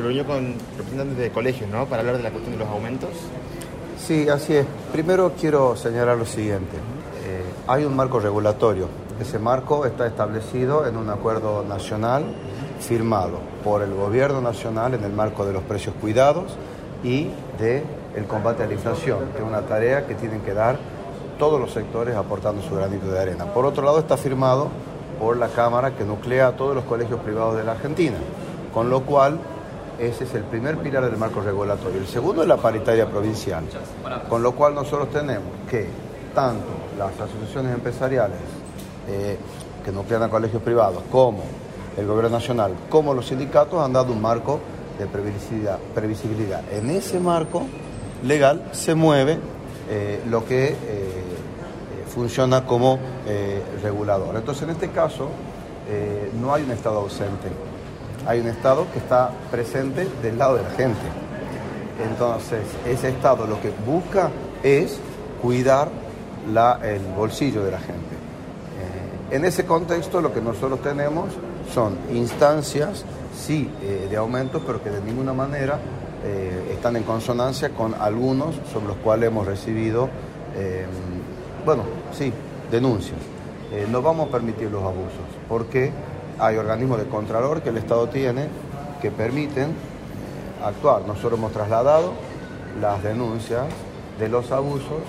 se reunió con representantes de colegios, ¿no? Para hablar de la cuestión de los aumentos. Sí, así es. Primero quiero señalar lo siguiente. Eh, hay un marco regulatorio. Ese marco está establecido en un acuerdo nacional firmado por el gobierno nacional en el marco de los precios cuidados y de combate a la inflación, que es una tarea que tienen que dar todos los sectores aportando su granito de arena. Por otro lado, está firmado por la Cámara que nuclea a todos los colegios privados de la Argentina, con lo cual ese es el primer pilar del marco regulatorio. El segundo es la paritaria provincial, con lo cual nosotros tenemos que tanto las asociaciones empresariales eh, que nuclean a colegios privados como el gobierno nacional, como los sindicatos han dado un marco de previsibilidad. En ese marco legal se mueve eh, lo que eh, funciona como regulador. Entonces, en este caso, no hay un Estado ausente hay un Estado que está presente del lado de la gente. Entonces, ese Estado lo que busca es cuidar el bolsillo de la gente. Eh, en ese contexto lo que nosotros tenemos son instancias, sí, eh, de aumento, pero que de ninguna manera eh, están en consonancia con algunos sobre los cuales hemos recibido, bueno, sí, denuncias. no vamos a permitir los abusos, porque hay organismos de contralor que el Estado tiene que permiten eh, actuar. Nosotros hemos trasladado las denuncias de los abusos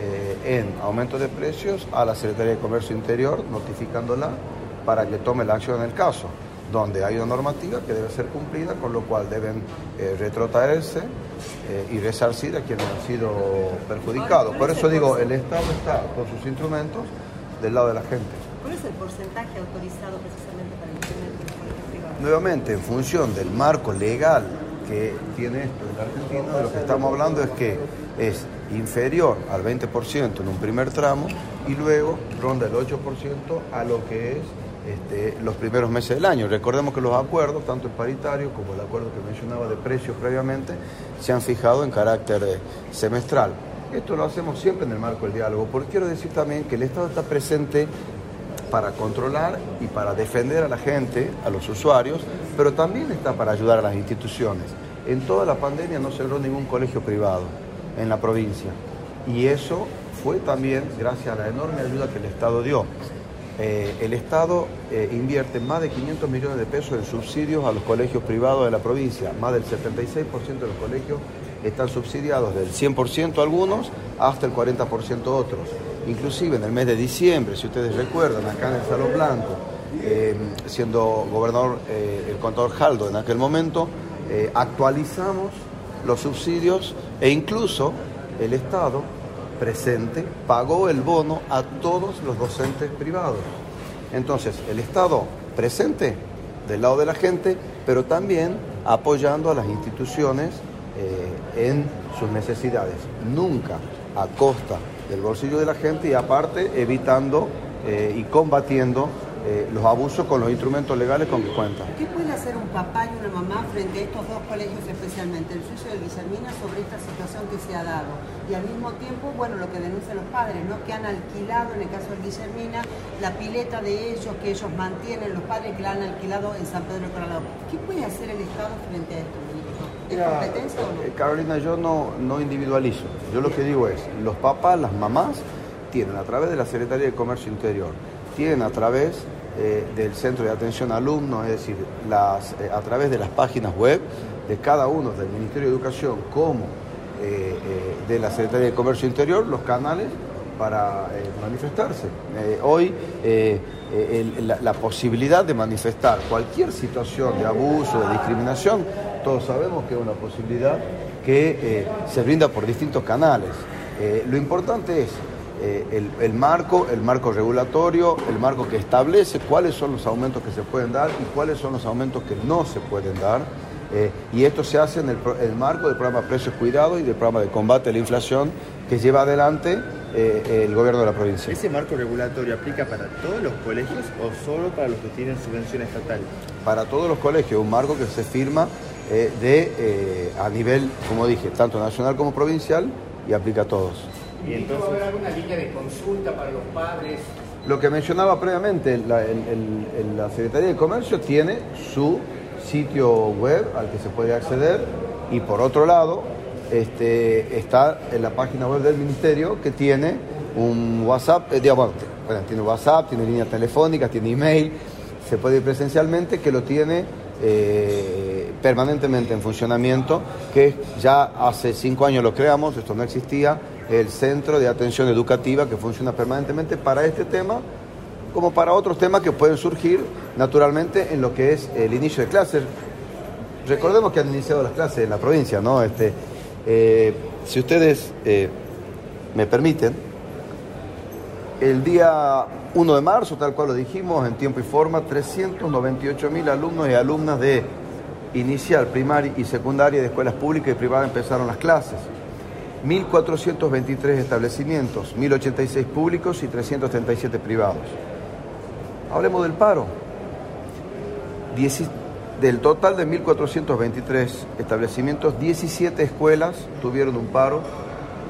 eh, en aumento de precios a la Secretaría de Comercio Interior, notificándola para que tome la acción en el caso, donde hay una normativa que debe ser cumplida, con lo cual deben eh, retrotraerse y resarcir a quienes han sido perjudicados. Por eso digo, el Estado está con sus instrumentos del lado de la gente. ¿Cuál es el porcentaje autorizado precisamente para el de los privados? Nuevamente, en función del marco legal que tiene esto en la Argentina, de lo que estamos hablando es que es inferior al 20% en un primer tramo y luego ronda el 8% a lo que es este, los primeros meses del año. Recordemos que los acuerdos, tanto el paritario como el acuerdo que mencionaba de precios previamente, se han fijado en carácter eh, semestral. Esto lo hacemos siempre en el marco del diálogo, porque quiero decir también que el Estado está presente para controlar y para defender a la gente, a los usuarios, pero también está para ayudar a las instituciones. En toda la pandemia no cerró ningún colegio privado en la provincia y eso fue también gracias a la enorme ayuda que el Estado dio. Eh, el Estado eh, invierte más de 500 millones de pesos en subsidios a los colegios privados de la provincia. Más del 76% de los colegios están subsidiados, del 100% algunos hasta el 40% otros inclusive en el mes de diciembre, si ustedes recuerdan, acá en el Salón Blanco, eh, siendo gobernador eh, el contador Jaldo en aquel momento, eh, actualizamos los subsidios e incluso el Estado presente pagó el bono a todos los docentes privados. Entonces, el Estado presente del lado de la gente, pero también apoyando a las instituciones en sus necesidades, nunca a costa del bolsillo de la gente y aparte evitando eh, y combatiendo eh, los abusos con los instrumentos legales con que cuentan. ¿Qué puede hacer un papá y una mamá frente a estos dos colegios especialmente, el suyo y el Guillermina, sobre esta situación que se ha dado? Y al mismo tiempo, bueno, lo que denuncian los padres, ¿no? Que han alquilado, en el caso del Guillermina, la pileta de ellos, que ellos mantienen, los padres que la han alquilado en San Pedro de Corralado. ¿Qué puede hacer el Estado frente a esto? Competencia o no? Eh, Carolina, yo no, no individualizo. Yo lo que digo es, los papás, las mamás, tienen a través de la Secretaría de Comercio Interior, tienen a través eh, del Centro de Atención a Alumnos, es decir, las, eh, a través de las páginas web de cada uno, del Ministerio de Educación como de la Secretaría de Comercio Interior, los canales para manifestarse. hoy la, la, posibilidad de manifestar cualquier situación de abuso, de discriminación, todos sabemos que es una posibilidad que eh, se brinda por distintos canales. Eh, lo importante es eh, el, marco, el marco regulatorio, el marco que establece cuáles son los aumentos que se pueden dar y cuáles son los aumentos que no se pueden dar. y esto se hace en el, marco del programa Precios Cuidados y del programa de combate a la inflación que lleva adelante el gobierno de la provincia. ¿Ese marco regulatorio aplica para todos los colegios o solo para los que tienen subvención estatal? Para todos los colegios, un marco que se firma eh, de, eh, a nivel, como dije, tanto nacional como provincial y aplica a todos. ¿Y entonces va a haber alguna línea de consulta para los padres? Lo que mencionaba previamente, la, Secretaría de Comercio tiene su sitio web al que se puede acceder y por otro lado este, está en la página web del ministerio que tiene un WhatsApp, eh, digamos, bueno, tiene WhatsApp, tiene línea telefónica, tiene email, se puede ir presencialmente, que lo tiene eh, permanentemente en funcionamiento, que ya hace cinco años lo creamos, esto no existía, el Centro de Atención Educativa que funciona permanentemente para este tema, como para otros temas que pueden surgir naturalmente en lo que es el inicio de clases. Recordemos que han iniciado las clases en la provincia, ¿no? Este, eh, si ustedes eh, me permiten, el día 1 de marzo, tal cual lo dijimos, en tiempo y forma, 398 mil alumnos y alumnas de inicial, primaria y secundaria de escuelas públicas y privadas empezaron las clases. 1.423 establecimientos, 1.086 públicos y 337 privados. Hablemos del paro. Del total de 1.423 establecimientos, 17 escuelas tuvieron un paro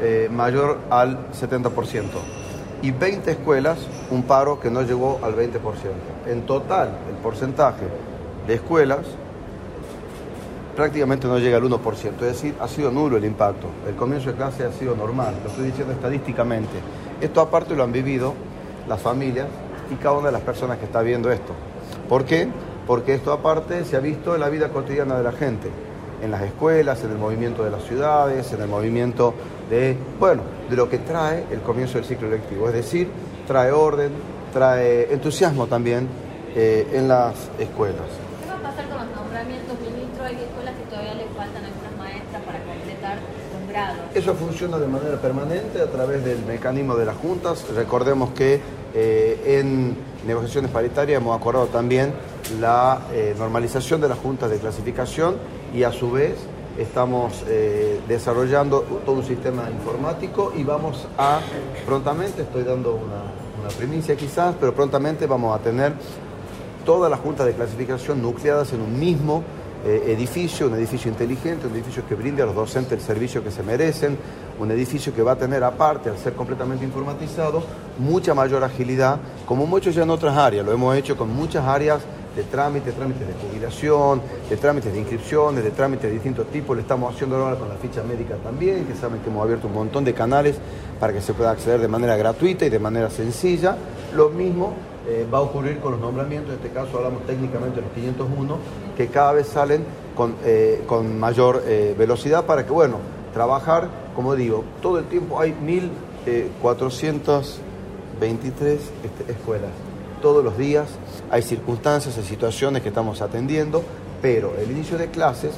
eh, mayor al 70% y 20 escuelas un paro que no llegó al 20%. En total, el porcentaje de escuelas prácticamente no llega al 1%, es decir, ha sido nulo el impacto. El comienzo de clase ha sido normal, lo estoy diciendo estadísticamente. Esto aparte lo han vivido las familias y cada una de las personas que está viendo esto. ¿Por qué? Porque esto aparte se ha visto en la vida cotidiana de la gente, en las escuelas, en el movimiento de las ciudades, en el movimiento de, bueno, de lo que trae el comienzo del ciclo lectivo, es decir, trae orden, trae entusiasmo también eh, en las escuelas. ¿Qué va a pasar con los nombramientos, ministro? Hay escuelas que todavía le faltan algunas maestras para completar los grados. Eso funciona de manera permanente a través del mecanismo de las juntas. Recordemos que eh, en negociaciones paritarias hemos acordado también la eh, normalización de las juntas de clasificación y a su vez estamos eh, desarrollando todo un sistema informático y vamos a prontamente, estoy dando una, primicia quizás, pero prontamente vamos a tener todas las juntas de clasificación nucleadas en un mismo eh, edificio, un edificio inteligente, un edificio que brinde a los docentes el servicio que se merecen, un edificio que va a tener aparte, al ser completamente informatizado, mucha mayor agilidad, como muchos ya en otras áreas, lo hemos hecho con muchas áreas de trámites, trámites de jubilación, de trámites de inscripciones, de trámites de distintos tipos. Le estamos haciendo ahora con la ficha médica también, que saben que hemos abierto un montón de canales para que se pueda acceder de manera gratuita y de manera sencilla. Lo mismo eh, va a ocurrir con los nombramientos, en este caso hablamos técnicamente de los 501, que cada vez salen con, eh, con mayor eh, velocidad para que, bueno, trabajar, como digo, todo el tiempo hay 1.423 este, escuelas todos los días, hay circunstancias, hay situaciones que estamos atendiendo, pero el inicio de clases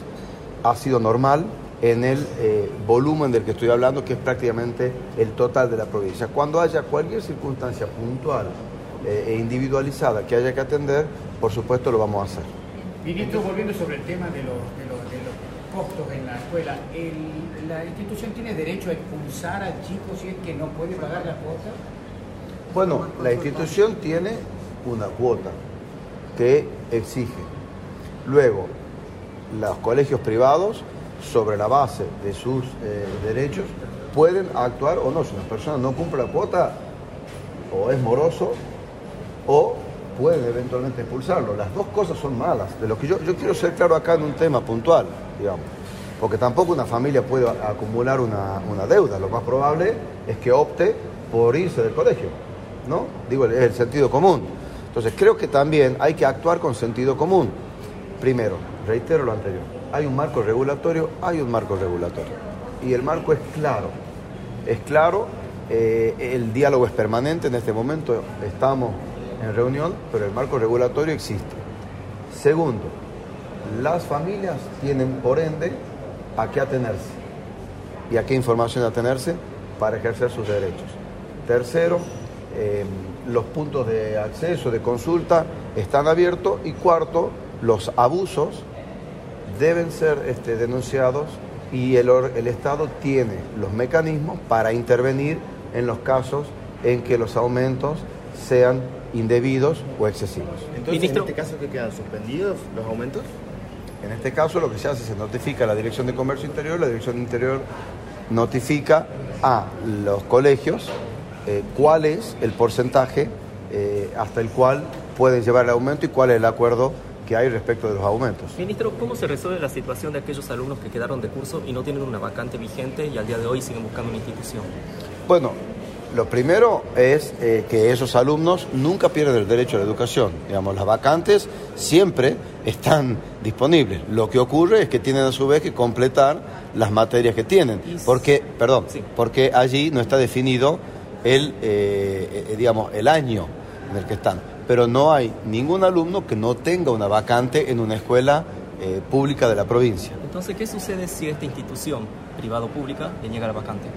ha sido normal en el eh, volumen del que estoy hablando, que es prácticamente el total de la provincia. Cuando haya cualquier circunstancia puntual eh, e individualizada que haya que atender, por supuesto lo vamos a hacer. Ministro, volviendo sobre el tema de los, costos en la escuela, ¿la institución tiene derecho a expulsar al chico si es que no puede pagar la cuota? Bueno, la institución tiene una cuota que exige. Luego, los colegios privados, sobre la base de sus eh, derechos, pueden actuar o no. Si una persona no cumple la cuota, o es moroso, o pueden eventualmente expulsarlo. Las dos cosas son malas. De lo que yo, yo quiero ser claro acá en un tema puntual, digamos. Porque tampoco una familia puede acumular una, una deuda. Lo más probable es que opte por irse del colegio. ¿No? Digo, es el sentido común. Entonces creo que también hay que actuar con sentido común. Primero, reitero lo anterior, hay un marco regulatorio, hay un marco regulatorio. Y el marco es claro, es claro, eh, el diálogo es permanente, en este momento estamos en reunión, pero el marco regulatorio existe. Segundo, las familias tienen por ende a qué atenerse y a qué información atenerse para ejercer sus derechos. Tercero, eh, los puntos de acceso, de consulta, están abiertos. Y cuarto, los abusos deben ser este, denunciados y el, el Estado tiene los mecanismos para intervenir en los casos en que los aumentos sean indebidos o excesivos. Entonces, ¿en este caso qué quedan suspendidos los aumentos? En este caso lo que se hace se notifica a la Dirección de Comercio Interior, la Dirección de Interior notifica a los colegios eh, cuál es el porcentaje eh, hasta el cual pueden llevar el aumento y cuál es el acuerdo que hay respecto de los aumentos. Ministro, ¿cómo se resuelve la situación de aquellos alumnos que quedaron de curso y no tienen una vacante vigente y al día de hoy siguen buscando una institución? Bueno, lo primero es eh, que esos alumnos nunca pierden el derecho a la educación. Digamos, las vacantes siempre están disponibles. Lo que ocurre es que tienen a su vez que completar las materias que tienen. Porque, perdón, Sí. porque allí no está definido el, eh, eh, digamos, el año en el que están. Pero no hay ningún alumno que no tenga una vacante en una escuela eh, pública de la provincia. Entonces, ¿qué sucede si esta institución privado-pública le niega la vacante?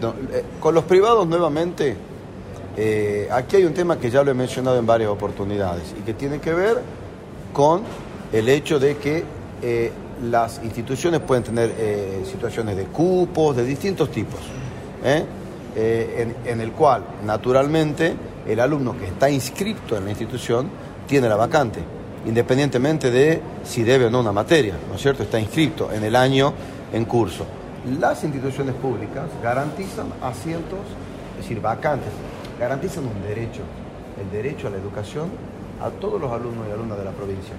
No, eh, con los privados nuevamente, eh, aquí hay un tema que ya lo he mencionado en varias oportunidades y que tiene que ver con el hecho de que eh, las instituciones pueden tener eh, situaciones de cupos de distintos tipos, ¿eh? En, en el cual naturalmente el alumno que está inscrito en la institución tiene la vacante, independientemente de si debe o no una materia, ¿no es cierto? Está inscrito en el año en curso. Las instituciones públicas garantizan asientos, es decir, vacantes, garantizan un derecho, el derecho a la educación a todos los alumnos y alumnas de la provincia,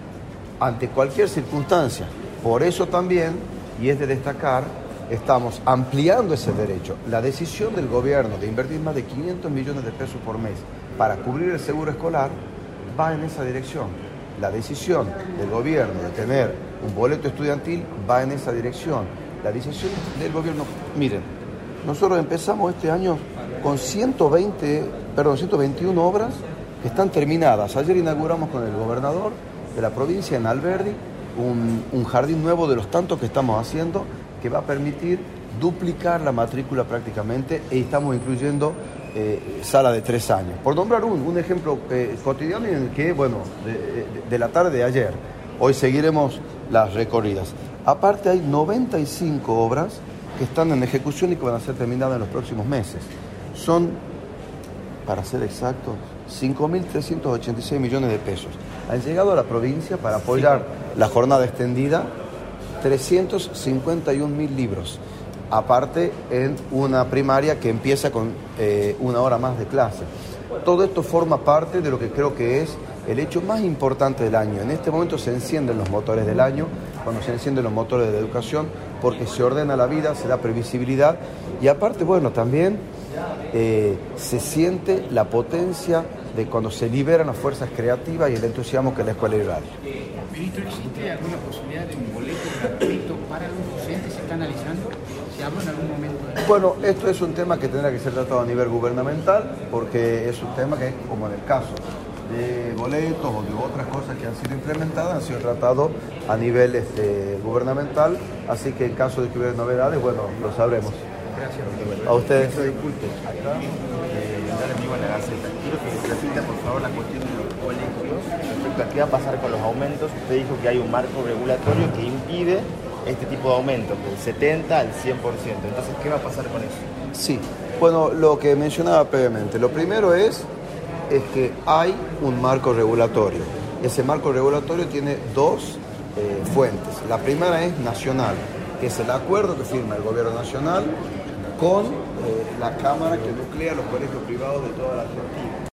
ante cualquier circunstancia. Por eso también, y es de destacar, estamos ampliando ese derecho. La decisión del gobierno de invertir más de 500 millones de pesos por mes para cubrir el seguro escolar va en esa dirección. La decisión del gobierno de tener un boleto estudiantil va en esa dirección. La decisión del gobierno, miren, nosotros empezamos este año con 120, perdón, 121 obras que están terminadas. Ayer inauguramos con el gobernador de la provincia en Alberdi un, un jardín nuevo de los tantos que estamos haciendo que va a permitir duplicar la matrícula prácticamente y estamos incluyendo eh, sala de tres años. Por nombrar un, un ejemplo eh, cotidiano en el que, bueno, de, de- de la tarde de ayer, hoy seguiremos las recorridas. Aparte hay 95 obras que están en ejecución y que van a ser terminadas en los próximos meses. Son, para ser exactos, 5.386 millones de pesos. Han llegado a la provincia para apoyar la jornada extendida 351 mil libros. Aparte, en una primaria que empieza con eh, una hora más de clase. Todo esto forma parte de lo que creo que es el hecho más importante del año. En este momento se encienden los motores del año, cuando se encienden los motores de la educación, porque se ordena la vida, se da previsibilidad y aparte, bueno, también eh, se siente la potencia de cuando se liberan las fuerzas creativas y el entusiasmo que la escuela irradia. Ministro, ¿existe alguna posibilidad de un boleto gratuito para los docentes? ¿Se está analizando? ¿Se habló en algún momento de Bueno, esto es un tema que tendrá que ser tratado a nivel gubernamental porque es un tema que, como en el caso de boletos o de otras cosas que han sido implementadas, han sido tratados a nivel este, gubernamental, así que en caso de que hubiera novedades, bueno, lo sabremos. Gracias. A ustedes. Disculpe, acá, eh, en la Gaceta. Repita, por favor, la cuestión de los colegios respecto a qué va a pasar con los aumentos. Usted dijo que hay un marco regulatorio que impide este tipo de aumentos, del 70 al 100%. Entonces, ¿qué va a pasar con eso? Sí, bueno, lo que mencionaba previamente, lo primero es, es que hay un marco regulatorio. Ese marco regulatorio tiene dos eh, fuentes. La primera es nacional, que es el acuerdo que firma el gobierno nacional con eh, la Cámara que nuclea los colegios privados de toda la Argentina.